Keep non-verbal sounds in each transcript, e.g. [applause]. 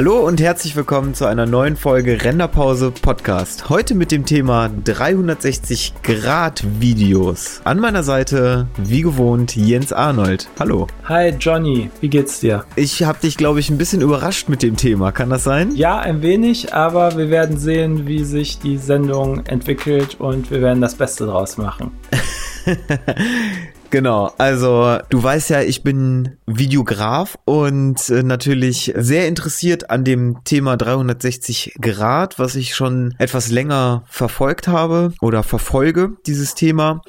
Hallo und herzlich willkommen zu einer neuen Folge Renderpause Podcast. Heute mit dem Thema 360 Grad Videos. An meiner Seite, wie gewohnt, Jens Arnold. Hallo. Hi Johnny, wie geht's dir? Ich habe dich, glaube ich, ein bisschen überrascht mit dem Thema. Kann das sein? Ja, ein wenig, aber wir werden sehen, wie sich die Sendung entwickelt und wir werden das Beste draus machen. [laughs] Genau, also du weißt ja, ich bin Videograf und äh, natürlich sehr interessiert an dem Thema 360 Grad, was ich schon etwas länger verfolgt habe oder verfolge, dieses Thema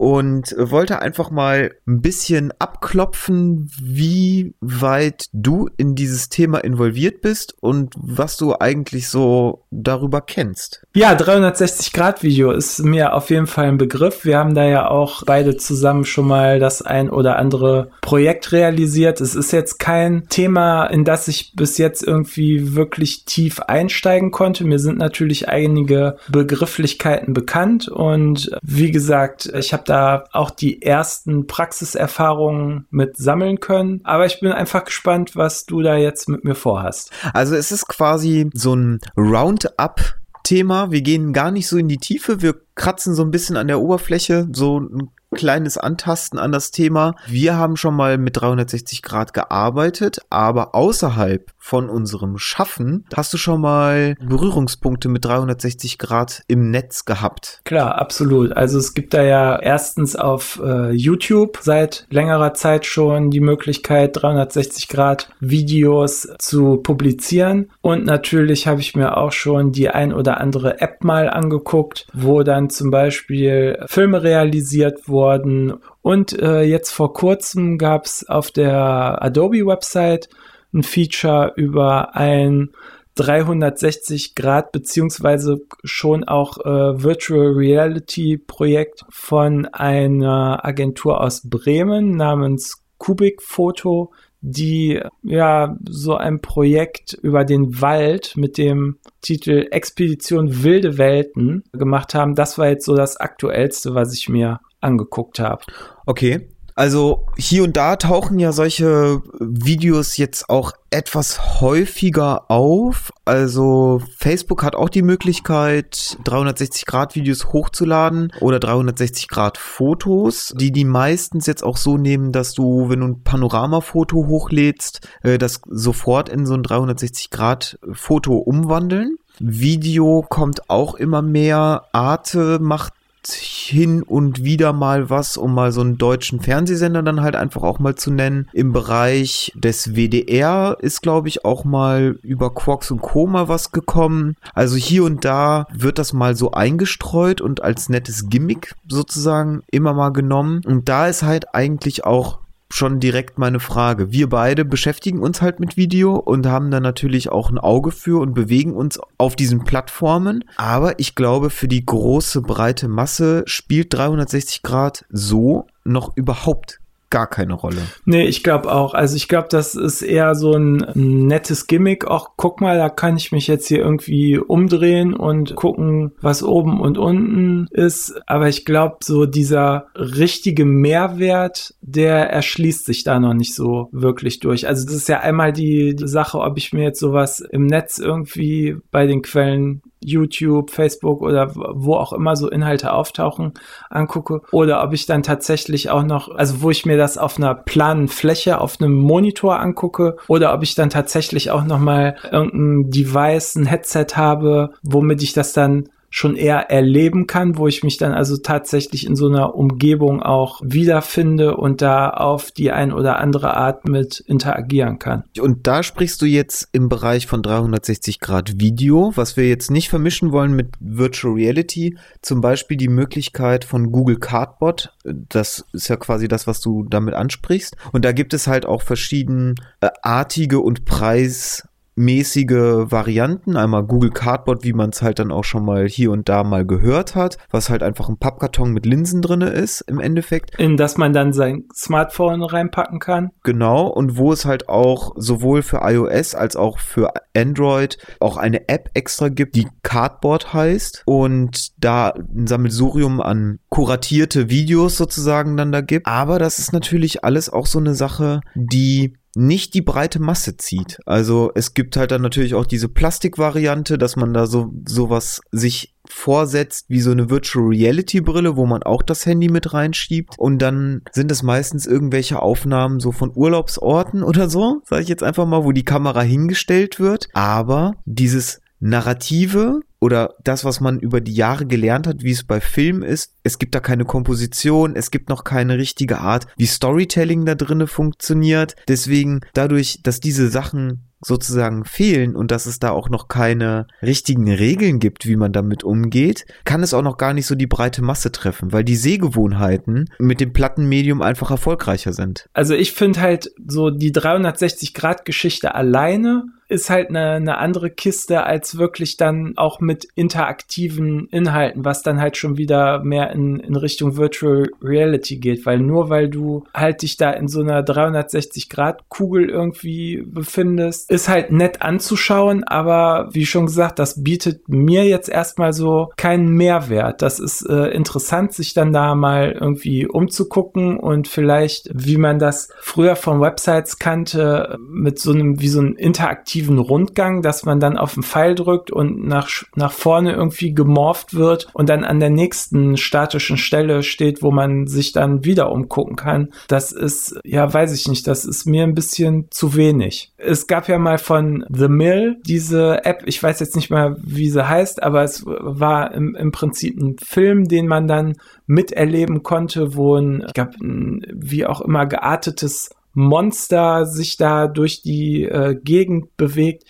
und wollte einfach mal ein bisschen abklopfen, wie weit du in dieses Thema involviert bist und was du eigentlich so darüber kennst. Ja, 360 Grad Video ist mir auf jeden Fall ein Begriff. Wir haben da ja auch beide zusammen schon mal das ein oder andere Projekt realisiert. Es ist jetzt kein Thema, in das ich bis jetzt irgendwie wirklich tief einsteigen konnte. Mir sind natürlich einige Begrifflichkeiten bekannt und wie gesagt, ich habe da auch die ersten Praxiserfahrungen mit sammeln können. Aber ich bin einfach gespannt, was du da jetzt mit mir vorhast. Also es ist quasi so ein Roundup Thema. Wir gehen gar nicht so in die Tiefe. Wir kratzen so ein bisschen an der Oberfläche, so ein kleines Antasten an das Thema. Wir haben schon mal mit 360 Grad gearbeitet, aber außerhalb von unserem Schaffen hast du schon mal Berührungspunkte mit 360 Grad im Netz gehabt. Klar, absolut. Also es gibt da ja erstens auf äh, YouTube seit längerer Zeit schon die Möglichkeit, 360 Grad Videos zu publizieren. Und natürlich habe ich mir auch schon die ein oder andere App mal angeguckt, wo dann zum Beispiel Filme realisiert worden. Und äh, jetzt vor kurzem gab es auf der Adobe-Website ein Feature über ein 360 Grad beziehungsweise schon auch äh, Virtual Reality Projekt von einer Agentur aus Bremen namens Kubik Photo, die ja so ein Projekt über den Wald mit dem Titel Expedition Wilde Welten gemacht haben. Das war jetzt so das aktuellste, was ich mir angeguckt habe. Okay. Also hier und da tauchen ja solche Videos jetzt auch etwas häufiger auf. Also Facebook hat auch die Möglichkeit, 360 Grad Videos hochzuladen oder 360 Grad Fotos, die die meistens jetzt auch so nehmen, dass du, wenn du ein Panoramafoto hochlädst, äh, das sofort in so ein 360 Grad Foto umwandeln. Video kommt auch immer mehr. Arte macht hin und wieder mal was, um mal so einen deutschen Fernsehsender dann halt einfach auch mal zu nennen. Im Bereich des WDR ist, glaube ich, auch mal über Quarks und Co. mal was gekommen. Also hier und da wird das mal so eingestreut und als nettes Gimmick sozusagen immer mal genommen. Und da ist halt eigentlich auch schon direkt meine Frage. Wir beide beschäftigen uns halt mit Video und haben da natürlich auch ein Auge für und bewegen uns auf diesen Plattformen. Aber ich glaube, für die große, breite Masse spielt 360 Grad so noch überhaupt gar keine Rolle. Nee, ich glaube auch. Also ich glaube, das ist eher so ein nettes Gimmick. Auch guck mal, da kann ich mich jetzt hier irgendwie umdrehen und gucken, was oben und unten ist. Aber ich glaube, so dieser richtige Mehrwert, der erschließt sich da noch nicht so wirklich durch. Also das ist ja einmal die Sache, ob ich mir jetzt sowas im Netz irgendwie bei den Quellen YouTube, Facebook oder wo auch immer so Inhalte auftauchen, angucke. Oder ob ich dann tatsächlich auch noch, also wo ich mir das auf einer planen Fläche, auf einem Monitor angucke, oder ob ich dann tatsächlich auch noch mal irgendein Device, ein Headset habe, womit ich das dann schon eher erleben kann, wo ich mich dann also tatsächlich in so einer Umgebung auch wiederfinde und da auf die ein oder andere Art mit interagieren kann. Und da sprichst du jetzt im Bereich von 360 Grad Video, was wir jetzt nicht vermischen wollen mit Virtual Reality, zum Beispiel die Möglichkeit von Google Cardboard, das ist ja quasi das, was du damit ansprichst. Und da gibt es halt auch verschiedene äh, artige und preis mäßige Varianten. Einmal Google Cardboard, wie man es halt dann auch schon mal hier und da mal gehört hat, was halt einfach ein Pappkarton mit Linsen drinne ist im Endeffekt. In das man dann sein Smartphone reinpacken kann. Genau, und wo es halt auch sowohl für iOS als auch für Android auch eine App extra gibt, die Cardboard heißt und da ein Sammelsurium an kuratierte Videos sozusagen dann da gibt. Aber das ist natürlich alles auch so eine Sache, die nicht die breite Masse zieht. Also es gibt halt dann natürlich auch diese Plastikvariante, dass man da so sowas sich vorsetzt wie so eine Virtual Reality Brille, wo man auch das Handy mit reinschiebt und dann sind es meistens irgendwelche Aufnahmen so von Urlaubsorten oder so, sage ich jetzt einfach mal, wo die Kamera hingestellt wird, aber dieses Narrative oder das, was man über die Jahre gelernt hat, wie es bei Film ist, es gibt da keine Komposition, es gibt noch keine richtige Art, wie Storytelling da drinne funktioniert. Deswegen dadurch, dass diese Sachen sozusagen fehlen und dass es da auch noch keine richtigen Regeln gibt, wie man damit umgeht, kann es auch noch gar nicht so die breite Masse treffen, weil die Sehgewohnheiten mit dem Plattenmedium einfach erfolgreicher sind. Also ich finde halt so die 360 Grad Geschichte alleine ist halt eine, eine andere Kiste als wirklich dann auch mit interaktiven Inhalten, was dann halt schon wieder mehr in, in Richtung Virtual Reality geht, weil nur weil du halt dich da in so einer 360 Grad Kugel irgendwie befindest, ist halt nett anzuschauen, aber wie schon gesagt, das bietet mir jetzt erstmal so keinen Mehrwert. Das ist äh, interessant, sich dann da mal irgendwie umzugucken und vielleicht, wie man das früher von Websites kannte, mit so einem, wie so einem interaktiven aktiven Rundgang, dass man dann auf den Pfeil drückt und nach, nach vorne irgendwie gemorpht wird und dann an der nächsten statischen Stelle steht, wo man sich dann wieder umgucken kann. Das ist, ja, weiß ich nicht, das ist mir ein bisschen zu wenig. Es gab ja mal von The Mill diese App, ich weiß jetzt nicht mehr, wie sie heißt, aber es war im, im Prinzip ein Film, den man dann miterleben konnte, wo ein, ich glaube, wie auch immer geartetes Monster sich da durch die äh, Gegend bewegt.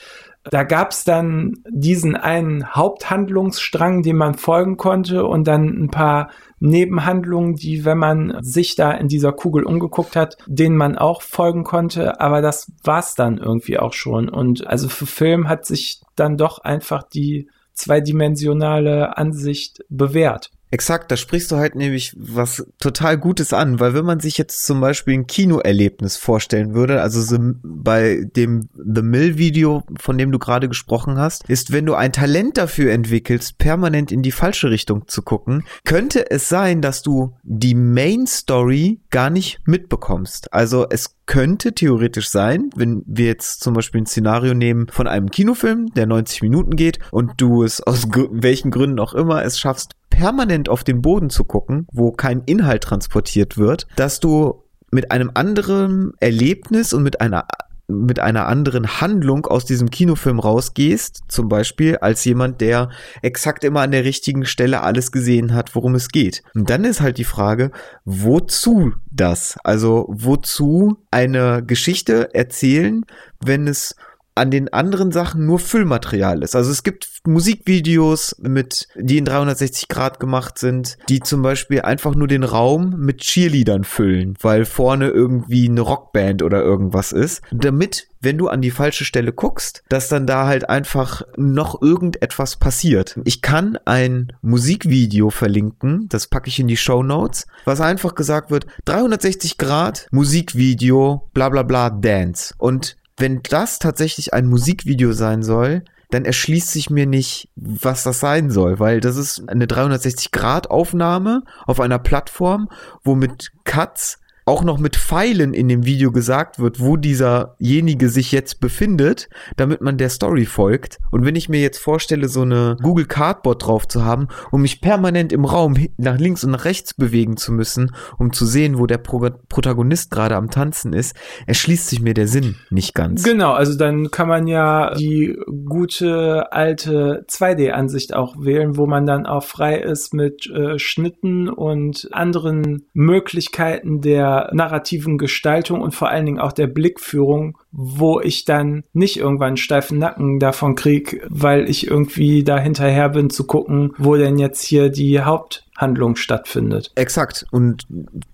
Da gab's dann diesen einen Haupthandlungsstrang, dem man folgen konnte und dann ein paar Nebenhandlungen, die, wenn man sich da in dieser Kugel umgeguckt hat, denen man auch folgen konnte. Aber das war's dann irgendwie auch schon. Und also für Film hat sich dann doch einfach die zweidimensionale Ansicht bewährt. Exakt, da sprichst du halt nämlich was total Gutes an, weil wenn man sich jetzt zum Beispiel ein Kinoerlebnis vorstellen würde, also so bei dem The Mill Video, von dem du gerade gesprochen hast, ist, wenn du ein Talent dafür entwickelst, permanent in die falsche Richtung zu gucken, könnte es sein, dass du die Main Story gar nicht mitbekommst. Also es könnte theoretisch sein, wenn wir jetzt zum Beispiel ein Szenario nehmen von einem Kinofilm, der 90 Minuten geht und du es aus welchen Gründen auch immer es schaffst, permanent auf den Boden zu gucken, wo kein Inhalt transportiert wird, dass du mit einem anderen Erlebnis und mit einer mit einer anderen Handlung aus diesem Kinofilm rausgehst, zum Beispiel als jemand, der exakt immer an der richtigen Stelle alles gesehen hat, worum es geht. Und dann ist halt die Frage, wozu das? Also wozu eine Geschichte erzählen, wenn es an den anderen Sachen nur Füllmaterial ist. Also es gibt Musikvideos mit, die in 360 Grad gemacht sind, die zum Beispiel einfach nur den Raum mit Cheerleadern füllen, weil vorne irgendwie eine Rockband oder irgendwas ist, damit wenn du an die falsche Stelle guckst, dass dann da halt einfach noch irgendetwas passiert. Ich kann ein Musikvideo verlinken, das packe ich in die Show Notes, was einfach gesagt wird, 360 Grad Musikvideo, bla bla bla, Dance. Und wenn das tatsächlich ein Musikvideo sein soll, dann erschließt sich mir nicht, was das sein soll, weil das ist eine 360-Grad-Aufnahme auf einer Plattform, wo mit Cuts auch noch mit Pfeilen in dem Video gesagt wird, wo dieserjenige sich jetzt befindet, damit man der Story folgt. Und wenn ich mir jetzt vorstelle, so eine Google Cardboard drauf zu haben, um mich permanent im Raum nach links und nach rechts bewegen zu müssen, um zu sehen, wo der Pro Protagonist gerade am Tanzen ist, erschließt sich mir der Sinn nicht ganz. Genau, also dann kann man ja die gute alte 2D-Ansicht auch wählen, wo man dann auch frei ist mit äh, Schnitten und anderen Möglichkeiten der narrativen Gestaltung und vor allen Dingen auch der Blickführung, wo ich dann nicht irgendwann einen steifen Nacken davon krieg, weil ich irgendwie da hinterher bin zu gucken, wo denn jetzt hier die Haupthandlung stattfindet. Exakt. Und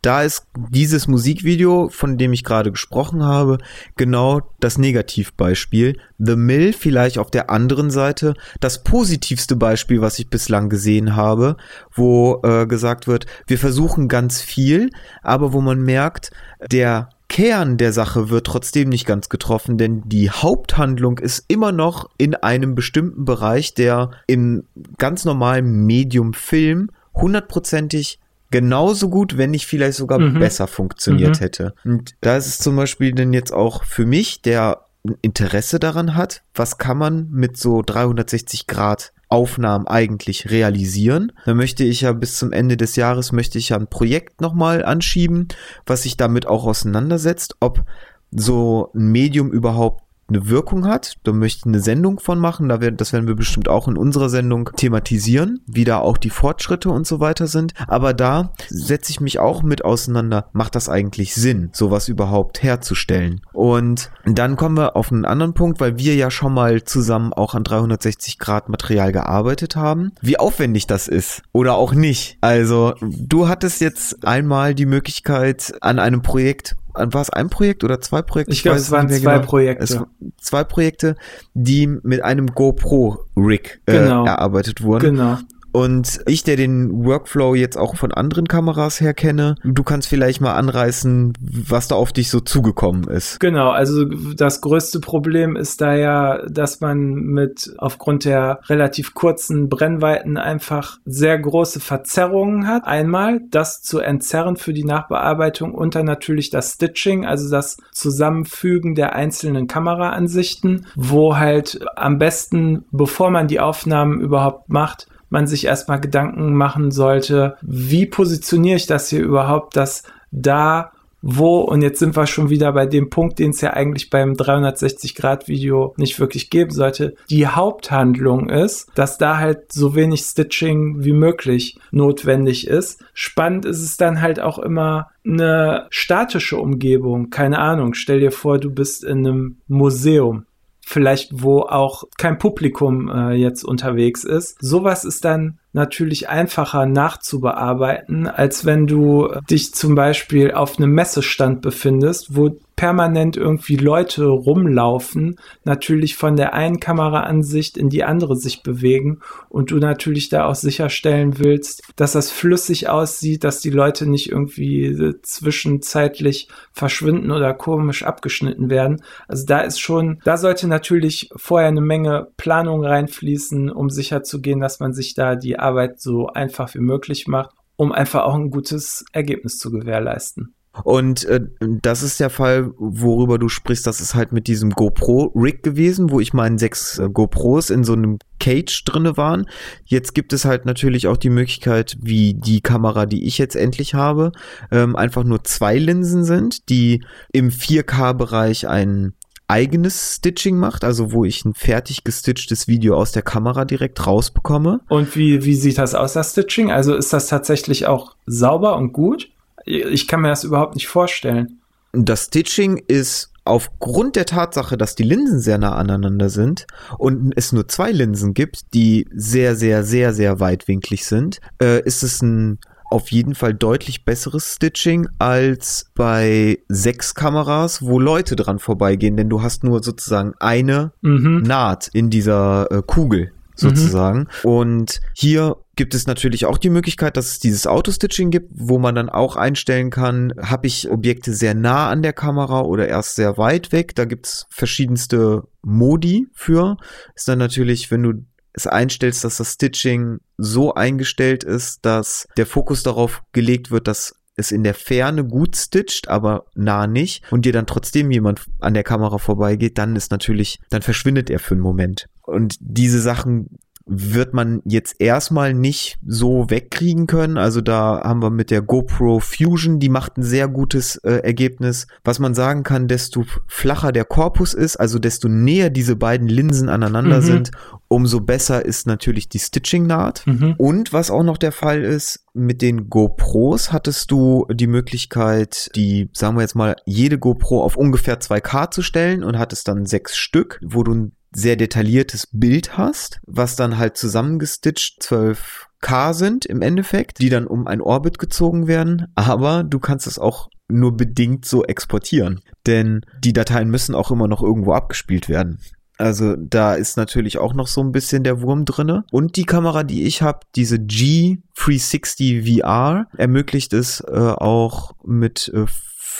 da ist dieses Musikvideo, von dem ich gerade gesprochen habe, genau das Negativbeispiel. The Mill vielleicht auf der anderen Seite das positivste Beispiel, was ich bislang gesehen habe, wo äh, gesagt wird, wir versuchen ganz viel, aber wo man merkt, der Kern der Sache wird trotzdem nicht ganz getroffen, denn die Haupthandlung ist immer noch in einem bestimmten Bereich, der im ganz normalen Medium Film hundertprozentig genauso gut, wenn nicht vielleicht sogar mhm. besser funktioniert mhm. hätte. Und da ist es zum Beispiel denn jetzt auch für mich, der Interesse daran hat, was kann man mit so 360 Grad Aufnahmen eigentlich realisieren. Dann möchte ich ja bis zum Ende des Jahres möchte ich ja ein Projekt nochmal anschieben, was sich damit auch auseinandersetzt, ob so ein Medium überhaupt eine Wirkung hat. Da möchte ich eine Sendung von machen. Da werden, das werden wir bestimmt auch in unserer Sendung thematisieren, wie da auch die Fortschritte und so weiter sind. Aber da setze ich mich auch mit auseinander. Macht das eigentlich Sinn, sowas überhaupt herzustellen? Und dann kommen wir auf einen anderen Punkt, weil wir ja schon mal zusammen auch an 360 Grad Material gearbeitet haben. Wie aufwendig das ist oder auch nicht. Also du hattest jetzt einmal die Möglichkeit an einem Projekt war es ein Projekt oder zwei Projekte? Ich, ich glaube, es waren zwei genau. Projekte. Es, zwei Projekte, die mit einem GoPro-Rig äh, genau. erarbeitet wurden. Genau. Und ich, der den Workflow jetzt auch von anderen Kameras her kenne, du kannst vielleicht mal anreißen, was da auf dich so zugekommen ist. Genau, also das größte Problem ist da ja, dass man mit aufgrund der relativ kurzen Brennweiten einfach sehr große Verzerrungen hat. Einmal das zu entzerren für die Nachbearbeitung und dann natürlich das Stitching, also das Zusammenfügen der einzelnen Kameraansichten, wo halt am besten, bevor man die Aufnahmen überhaupt macht, man sich erstmal Gedanken machen sollte, wie positioniere ich das hier überhaupt, dass da wo, und jetzt sind wir schon wieder bei dem Punkt, den es ja eigentlich beim 360-Grad-Video nicht wirklich geben sollte, die Haupthandlung ist, dass da halt so wenig Stitching wie möglich notwendig ist. Spannend ist es dann halt auch immer eine statische Umgebung. Keine Ahnung, stell dir vor, du bist in einem Museum vielleicht wo auch kein Publikum äh, jetzt unterwegs ist. Sowas ist dann natürlich einfacher nachzubearbeiten, als wenn du dich zum Beispiel auf einem Messestand befindest, wo permanent irgendwie Leute rumlaufen, natürlich von der einen Kameraansicht in die andere sich bewegen und du natürlich da auch sicherstellen willst, dass das flüssig aussieht, dass die Leute nicht irgendwie zwischenzeitlich verschwinden oder komisch abgeschnitten werden. Also da ist schon, da sollte natürlich vorher eine Menge Planung reinfließen, um sicherzugehen, dass man sich da die Arbeit so einfach wie möglich macht, um einfach auch ein gutes Ergebnis zu gewährleisten. Und äh, das ist der Fall, worüber du sprichst. Das ist halt mit diesem GoPro-Rig gewesen, wo ich meinen sechs äh, GoPros in so einem Cage drinne waren. Jetzt gibt es halt natürlich auch die Möglichkeit, wie die Kamera, die ich jetzt endlich habe, ähm, einfach nur zwei Linsen sind, die im 4K-Bereich ein eigenes Stitching macht, also wo ich ein fertig gestitchtes Video aus der Kamera direkt rausbekomme. Und wie, wie sieht das aus, das Stitching? Also ist das tatsächlich auch sauber und gut? Ich kann mir das überhaupt nicht vorstellen. Das Stitching ist aufgrund der Tatsache, dass die Linsen sehr nah aneinander sind und es nur zwei Linsen gibt, die sehr, sehr, sehr, sehr weitwinklig sind, äh, ist es ein auf jeden Fall deutlich besseres Stitching als bei sechs Kameras, wo Leute dran vorbeigehen, denn du hast nur sozusagen eine mhm. Naht in dieser äh, Kugel sozusagen. Mhm. Und hier gibt es natürlich auch die Möglichkeit, dass es dieses Auto-Stitching gibt, wo man dann auch einstellen kann, habe ich Objekte sehr nah an der Kamera oder erst sehr weit weg. Da gibt es verschiedenste Modi für. Ist dann natürlich, wenn du es einstellst, dass das Stitching so eingestellt ist, dass der Fokus darauf gelegt wird, dass es in der Ferne gut stitcht, aber nah nicht und dir dann trotzdem jemand an der Kamera vorbeigeht, dann ist natürlich, dann verschwindet er für einen Moment. Und diese Sachen wird man jetzt erstmal nicht so wegkriegen können. Also da haben wir mit der GoPro Fusion, die macht ein sehr gutes äh, Ergebnis. Was man sagen kann, desto flacher der Korpus ist, also desto näher diese beiden Linsen aneinander mhm. sind, umso besser ist natürlich die Stitching-Naht. Mhm. Und was auch noch der Fall ist, mit den GoPros hattest du die Möglichkeit, die, sagen wir jetzt mal, jede GoPro auf ungefähr 2K zu stellen und hattest dann sechs Stück, wo du ein sehr detailliertes Bild hast, was dann halt zusammengestitcht 12K sind im Endeffekt, die dann um ein Orbit gezogen werden. Aber du kannst es auch nur bedingt so exportieren. Denn die Dateien müssen auch immer noch irgendwo abgespielt werden. Also da ist natürlich auch noch so ein bisschen der Wurm drinne. Und die Kamera, die ich habe, diese G360 VR, ermöglicht es äh, auch mit äh,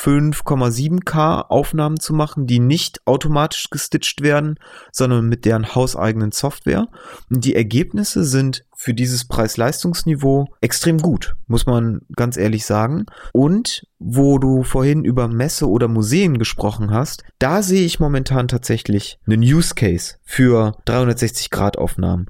5,7K Aufnahmen zu machen, die nicht automatisch gestitcht werden, sondern mit deren hauseigenen Software. Und die Ergebnisse sind für dieses Preis-Leistungsniveau extrem gut, muss man ganz ehrlich sagen. Und wo du vorhin über Messe oder Museen gesprochen hast, da sehe ich momentan tatsächlich einen Use Case für 360 Grad Aufnahmen.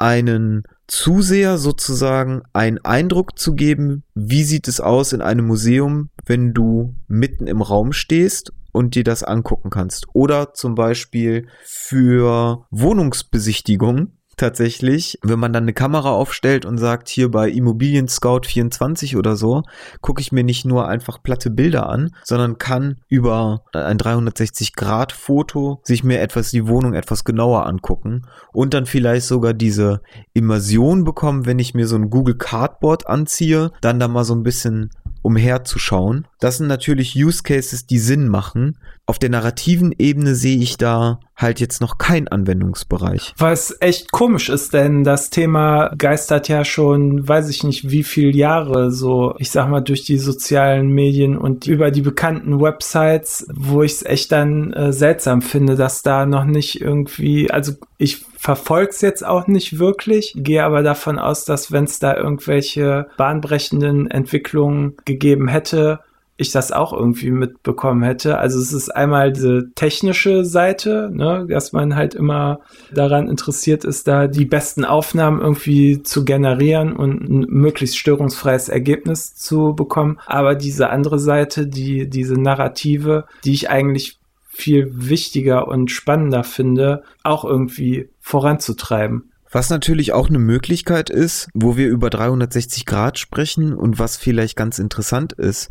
Einen Zuseher sozusagen einen Eindruck zu geben, wie sieht es aus in einem Museum, wenn du mitten im Raum stehst und dir das angucken kannst. Oder zum Beispiel für Wohnungsbesichtigung tatsächlich, wenn man dann eine Kamera aufstellt und sagt, hier bei Immobilien Scout 24 oder so, gucke ich mir nicht nur einfach platte Bilder an, sondern kann über ein 360 Grad Foto sich mir etwas die Wohnung etwas genauer angucken und dann vielleicht sogar diese Immersion bekommen, wenn ich mir so ein Google Cardboard anziehe, dann da mal so ein bisschen umherzuschauen. Das sind natürlich Use Cases, die Sinn machen. Auf der narrativen Ebene sehe ich da halt jetzt noch keinen Anwendungsbereich. Was echt komisch ist, denn das Thema geistert ja schon, weiß ich nicht, wie viele Jahre so, ich sag mal, durch die sozialen Medien und über die bekannten Websites, wo ich es echt dann äh, seltsam finde, dass da noch nicht irgendwie, also ich verfolg's jetzt auch nicht wirklich, gehe aber davon aus, dass wenn es da irgendwelche bahnbrechenden Entwicklungen gegeben hätte, ich das auch irgendwie mitbekommen hätte. Also es ist einmal diese technische Seite, ne, dass man halt immer daran interessiert ist, da die besten Aufnahmen irgendwie zu generieren und ein möglichst störungsfreies Ergebnis zu bekommen. Aber diese andere Seite, die, diese Narrative, die ich eigentlich viel wichtiger und spannender finde, auch irgendwie voranzutreiben. Was natürlich auch eine Möglichkeit ist, wo wir über 360 Grad sprechen und was vielleicht ganz interessant ist,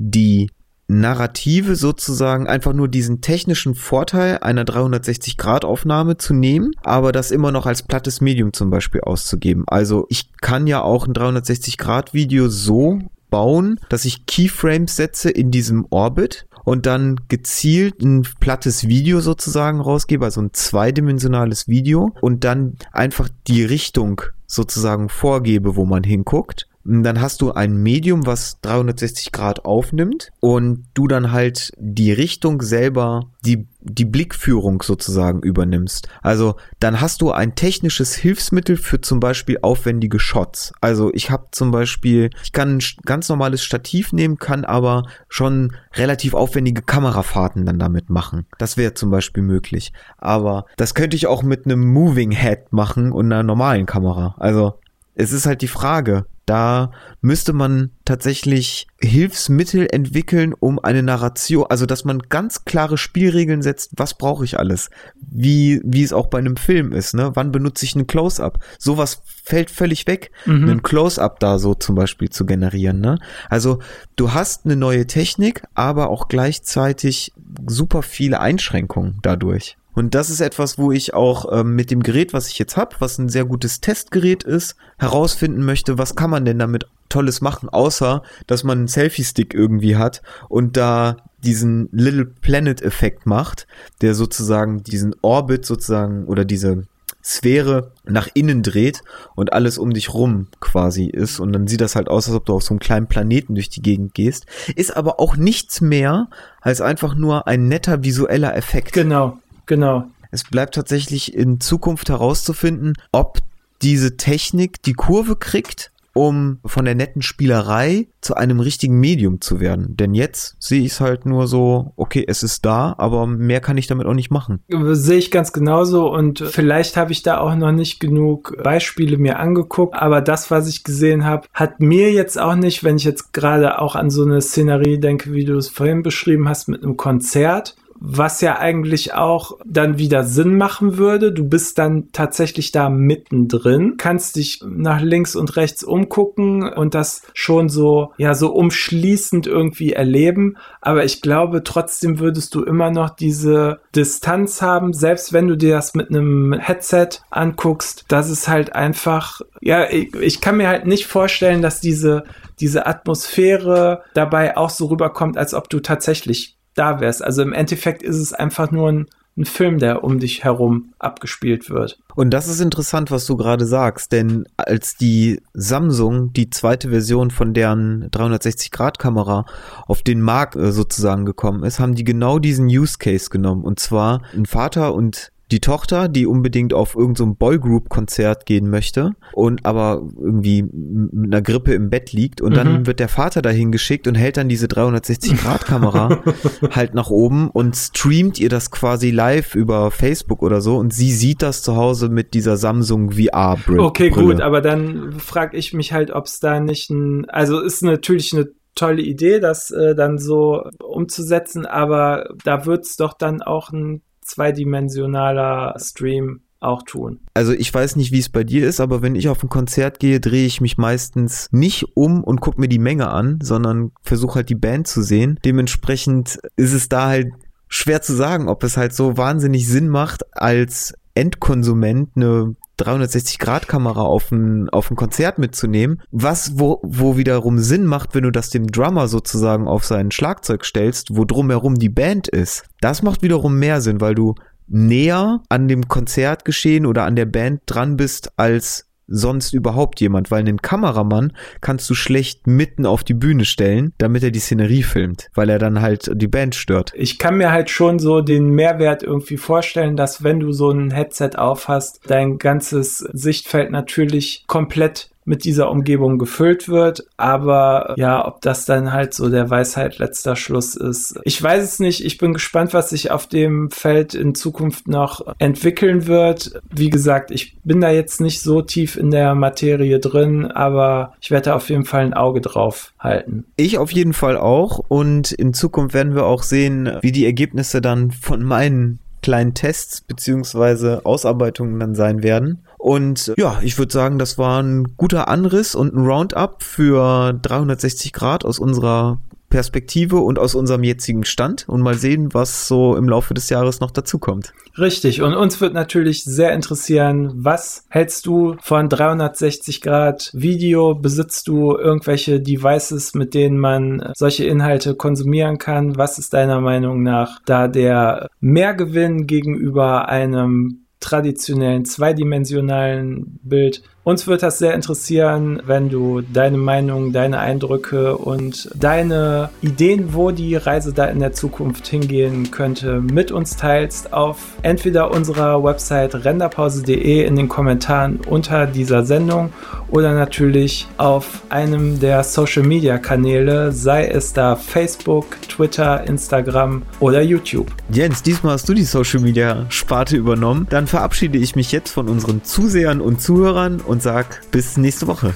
die Narrative sozusagen einfach nur diesen technischen Vorteil einer 360-Grad-Aufnahme zu nehmen, aber das immer noch als plattes Medium zum Beispiel auszugeben. Also ich kann ja auch ein 360-Grad-Video so bauen, dass ich Keyframes setze in diesem Orbit und dann gezielt ein plattes Video sozusagen rausgebe, also ein zweidimensionales Video und dann einfach die Richtung sozusagen vorgebe, wo man hinguckt dann hast du ein Medium, was 360 Grad aufnimmt und du dann halt die Richtung selber, die, die Blickführung sozusagen übernimmst. Also dann hast du ein technisches Hilfsmittel für zum Beispiel aufwendige Shots. Also ich habe zum Beispiel, ich kann ein ganz normales Stativ nehmen, kann aber schon relativ aufwendige Kamerafahrten dann damit machen. Das wäre zum Beispiel möglich. Aber das könnte ich auch mit einem Moving Head machen und einer normalen Kamera. Also es ist halt die Frage, da müsste man tatsächlich Hilfsmittel entwickeln, um eine Narration, also dass man ganz klare Spielregeln setzt, was brauche ich alles? Wie, wie es auch bei einem Film ist, ne? Wann benutze ich ein Close-Up? Sowas fällt völlig weg, mhm. einen Close-Up da so zum Beispiel zu generieren, ne? Also du hast eine neue Technik, aber auch gleichzeitig super viele Einschränkungen dadurch. Und das ist etwas, wo ich auch ähm, mit dem Gerät, was ich jetzt habe, was ein sehr gutes Testgerät ist, herausfinden möchte, was kann man denn damit Tolles machen, außer dass man einen Selfie-Stick irgendwie hat und da diesen Little Planet-Effekt macht, der sozusagen diesen Orbit sozusagen oder diese Sphäre nach innen dreht und alles um dich rum quasi ist. Und dann sieht das halt aus, als ob du auf so einem kleinen Planeten durch die Gegend gehst. Ist aber auch nichts mehr als einfach nur ein netter visueller Effekt. Genau. Genau. Es bleibt tatsächlich in Zukunft herauszufinden, ob diese Technik die Kurve kriegt, um von der netten Spielerei zu einem richtigen Medium zu werden. Denn jetzt sehe ich es halt nur so, okay, es ist da, aber mehr kann ich damit auch nicht machen. Sehe ich ganz genauso und vielleicht habe ich da auch noch nicht genug Beispiele mir angeguckt, aber das, was ich gesehen habe, hat mir jetzt auch nicht, wenn ich jetzt gerade auch an so eine Szenerie denke, wie du es vorhin beschrieben hast, mit einem Konzert, was ja eigentlich auch dann wieder Sinn machen würde. Du bist dann tatsächlich da mittendrin, kannst dich nach links und rechts umgucken und das schon so, ja, so umschließend irgendwie erleben. Aber ich glaube, trotzdem würdest du immer noch diese Distanz haben, selbst wenn du dir das mit einem Headset anguckst, dass es halt einfach, ja, ich, ich kann mir halt nicht vorstellen, dass diese, diese Atmosphäre dabei auch so rüberkommt, als ob du tatsächlich da wärst. Also im Endeffekt ist es einfach nur ein, ein Film, der um dich herum abgespielt wird. Und das ist interessant, was du gerade sagst, denn als die Samsung die zweite Version von deren 360-Grad-Kamera auf den Markt äh, sozusagen gekommen ist, haben die genau diesen Use Case genommen. Und zwar ein Vater und die Tochter, die unbedingt auf irgendein so Boygroup-Konzert gehen möchte und aber irgendwie mit einer Grippe im Bett liegt und mhm. dann wird der Vater dahin geschickt und hält dann diese 360-Grad-Kamera [laughs] halt nach oben und streamt ihr das quasi live über Facebook oder so und sie sieht das zu Hause mit dieser Samsung VR-Brille. Okay, gut, aber dann frage ich mich halt, ob es da nicht ein, also ist natürlich eine tolle Idee, das äh, dann so umzusetzen, aber da wird es doch dann auch ein zweidimensionaler Stream auch tun. Also ich weiß nicht, wie es bei dir ist, aber wenn ich auf ein Konzert gehe, drehe ich mich meistens nicht um und gucke mir die Menge an, sondern versuche halt die Band zu sehen. Dementsprechend ist es da halt schwer zu sagen, ob es halt so wahnsinnig Sinn macht, als Endkonsument eine 360-Grad-Kamera auf ein, auf ein Konzert mitzunehmen, was wo, wo wiederum Sinn macht, wenn du das dem Drummer sozusagen auf sein Schlagzeug stellst, wo drumherum die Band ist. Das macht wiederum mehr Sinn, weil du näher an dem Konzertgeschehen oder an der Band dran bist als sonst überhaupt jemand, weil einen Kameramann kannst du schlecht mitten auf die Bühne stellen, damit er die Szenerie filmt, weil er dann halt die Band stört. Ich kann mir halt schon so den Mehrwert irgendwie vorstellen, dass wenn du so ein Headset aufhast, dein ganzes Sichtfeld natürlich komplett mit dieser Umgebung gefüllt wird. Aber ja, ob das dann halt so der Weisheit letzter Schluss ist. Ich weiß es nicht. Ich bin gespannt, was sich auf dem Feld in Zukunft noch entwickeln wird. Wie gesagt, ich bin da jetzt nicht so tief in der Materie drin, aber ich werde da auf jeden Fall ein Auge drauf halten. Ich auf jeden Fall auch. Und in Zukunft werden wir auch sehen, wie die Ergebnisse dann von meinen kleinen Tests beziehungsweise Ausarbeitungen dann sein werden. Und ja, ich würde sagen, das war ein guter Anriss und ein Roundup für 360 Grad aus unserer Perspektive und aus unserem jetzigen Stand und mal sehen, was so im Laufe des Jahres noch dazukommt. Richtig. Und uns wird natürlich sehr interessieren, was hältst du von 360 Grad Video? Besitzt du irgendwelche Devices, mit denen man solche Inhalte konsumieren kann? Was ist deiner Meinung nach da der Mehrgewinn gegenüber einem traditionellen zweidimensionalen Bild uns wird das sehr interessieren, wenn du deine Meinung, deine Eindrücke und deine Ideen, wo die Reise da in der Zukunft hingehen könnte, mit uns teilst auf entweder unserer Website renderpause.de in den Kommentaren unter dieser Sendung oder natürlich auf einem der Social Media Kanäle, sei es da Facebook, Twitter, Instagram oder YouTube. Jens, diesmal hast du die Social Media Sparte übernommen. Dann verabschiede ich mich jetzt von unseren Zusehern und Zuhörern und und sage bis nächste Woche.